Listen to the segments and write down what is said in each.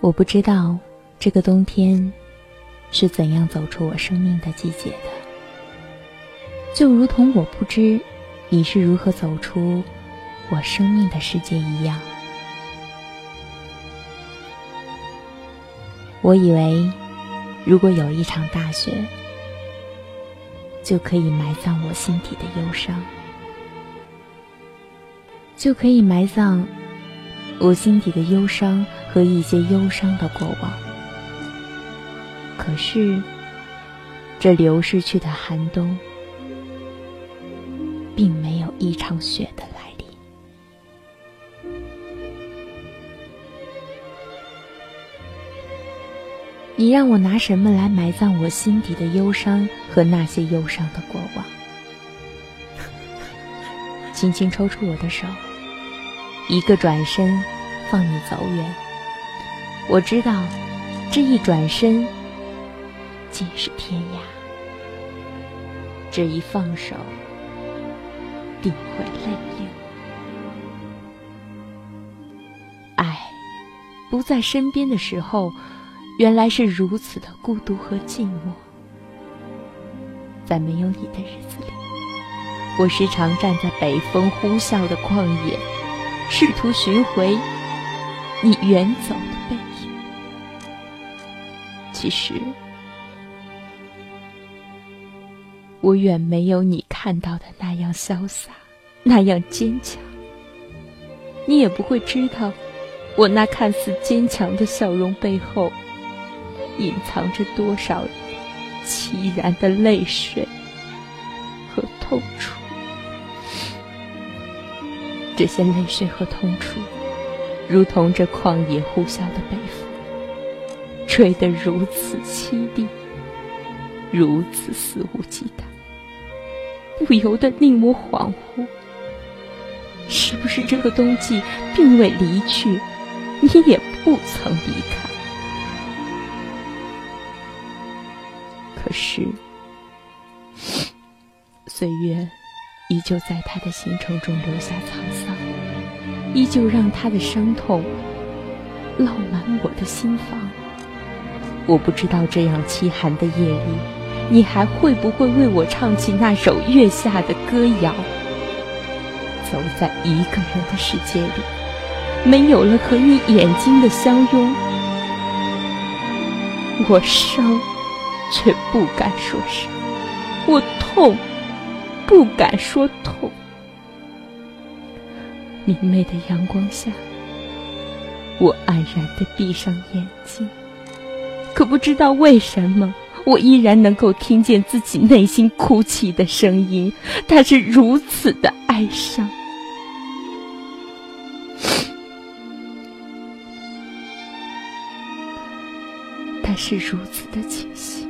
我不知道这个冬天是怎样走出我生命的季节的，就如同我不知你是如何走出我生命的世界一样。我以为，如果有一场大雪，就可以埋葬我心底的忧伤，就可以埋葬我心底的忧伤。和一些忧伤的过往，可是这流逝去的寒冬，并没有一场雪的来临。你让我拿什么来埋葬我心底的忧伤和那些忧伤的过往？轻轻抽出我的手，一个转身，放你走远。我知道，这一转身，尽是天涯；这一放手，定会泪流。爱不在身边的时候，原来是如此的孤独和寂寞。在没有你的日子里，我时常站在北风呼啸的旷野，试图寻回你远走的背影。其实，我远没有你看到的那样潇洒，那样坚强。你也不会知道，我那看似坚强的笑容背后，隐藏着多少凄然的泪水和痛楚。这些泪水和痛楚，如同这旷野呼啸的北风。吹得如此凄厉，如此肆无忌惮，不由得令我恍惚。是不是这个冬季并未离去，你也不曾离开？可是，岁月依旧在他的行程中留下沧桑，依旧让他的伤痛烙满我的心房。我不知道这样凄寒的夜里，你还会不会为我唱起那首月下的歌谣？走在一个人的世界里，没有了和你眼睛的相拥，我伤，却不敢说伤；我痛，不敢说痛。明媚的阳光下，我黯然地闭上眼睛。可不知道为什么，我依然能够听见自己内心哭泣的声音，它是如此的哀伤，它是如此的清晰，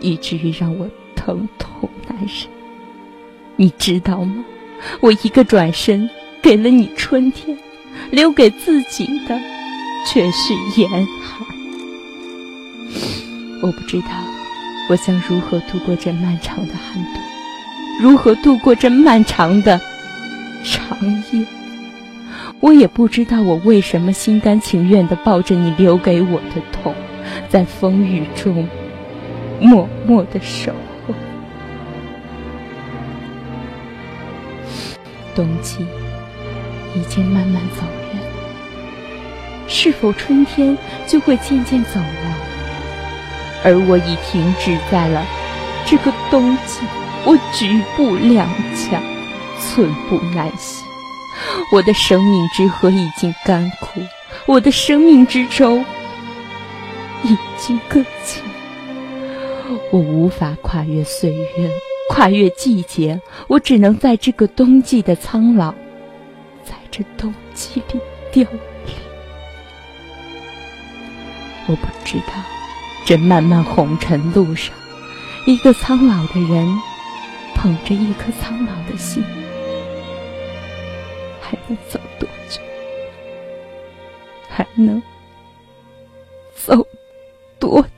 以至于让我疼痛难忍。你知道吗？我一个转身，给了你春天，留给自己的却是严寒。我不知道，我将如何度过这漫长的寒冬，如何度过这漫长的长夜。我也不知道我为什么心甘情愿地抱着你留给我的痛，在风雨中默默地守候。冬季已经慢慢走远，是否春天就会渐渐走来？而我已停止在了这个冬季，我举步踉跄，寸步难行。我的生命之河已经干枯，我的生命之舟已经搁浅。我无法跨越岁月，跨越季节，我只能在这个冬季的苍老，在这冬季里凋零。我不知道。这漫漫红尘路上，一个苍老的人捧着一颗苍老的心，还能走多久？还能走多久？